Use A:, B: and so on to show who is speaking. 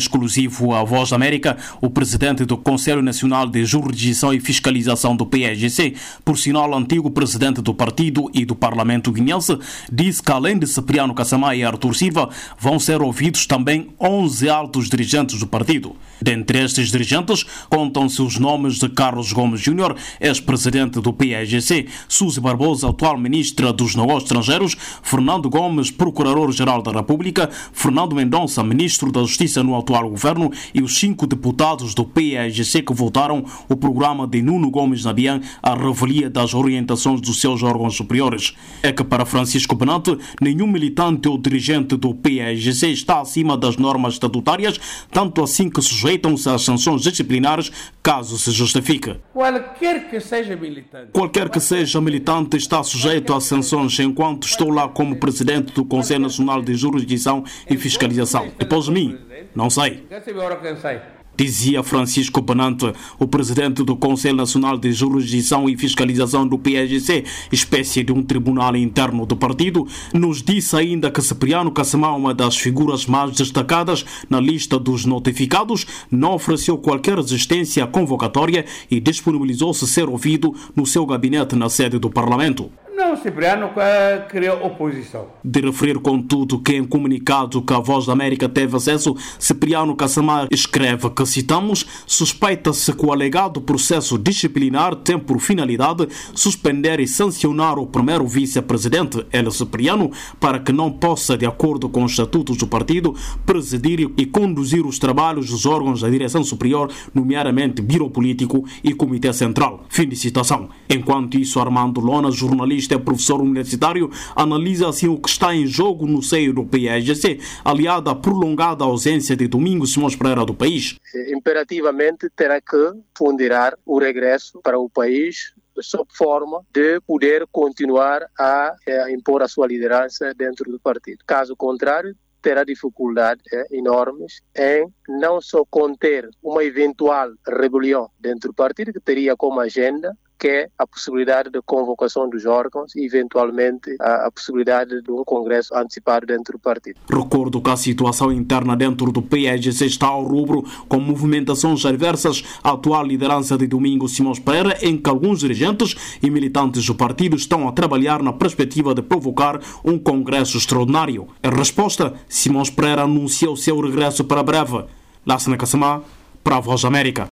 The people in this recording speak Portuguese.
A: exclusivo à Voz da América, o presidente do Conselho Nacional de Jurisdição e Fiscalização do PSGC, por sinal antigo presidente do partido e do Parlamento guinense, disse que além de Cipriano Kassamá e Artur Silva, vão ser ouvidos também 11 altos dirigentes do partido. Dentre estes dirigentes, contam-se os nomes de Carlos Gomes Júnior, ex-presidente do PSGC, Suzy Barbosa, atual ministra dos Negócios Estrangeiros, Fernando Gomes, procurador-geral da República, Fernando Mendonça, ministro da Justiça no atual governo, e os cinco deputados do PSGC que votaram o programa de Nuno Gomes Nabian à revelia das orientações dos seus órgãos superiores. É que para Francisco Benante, nenhum militante ou dirigente do PSGC está acima das normas estatutárias, tanto assim que sujeitam-se às sanções disciplinares caso se justifique.
B: Qualquer que seja militante.
A: Qualquer que seja militante está sujeito às sanções enquanto estou lá como presidente do Conselho Nacional de Jurisdição e Fiscalização. Depois de mim, não sei. Dizia Francisco Benante, o presidente do Conselho Nacional de Jurisdição e Fiscalização do PSGC, espécie de um tribunal interno do partido, nos disse ainda que Cipriano Cassamá, uma das figuras mais destacadas na lista dos notificados, não ofereceu qualquer resistência convocatória e disponibilizou-se ser ouvido no seu gabinete na sede do Parlamento.
B: Não, Cipriano criou oposição.
A: De referir, contudo, que em comunicado que a Voz da América teve acesso, Cipriano Cassamar escreve que, citamos, suspeita-se que o alegado processo disciplinar tem por finalidade suspender e sancionar o primeiro vice-presidente, El Cipriano, para que não possa, de acordo com os estatutos do partido, presidir e conduzir os trabalhos dos órgãos da direção superior, nomeadamente Biro Político e Comitê Central. Fim de citação. Enquanto isso, Armando Lona, jornalista professor universitário, analisa assim o que está em jogo no seio do PSGC, aliado à prolongada ausência de Domingos Simões Pereira do país.
C: Imperativamente terá que ponderar o regresso para o país sob forma de poder continuar a, a impor a sua liderança dentro do partido. Caso contrário, terá dificuldades é, enormes em não só conter uma eventual rebelião dentro do partido, que teria como agenda que é a possibilidade de convocação dos órgãos e, eventualmente, a, a, possibilidade de um congresso antecipado dentro do partido.
A: Recordo que a situação interna dentro do PSGC está ao rubro com movimentações adversas à atual liderança de Domingos Simões Pereira, em que alguns dirigentes e militantes do partido estão a trabalhar na perspectiva de provocar um congresso extraordinário. Em resposta, Simões Pereira anunciou seu regresso para breve. Lássana Kassamá, para a Voz América.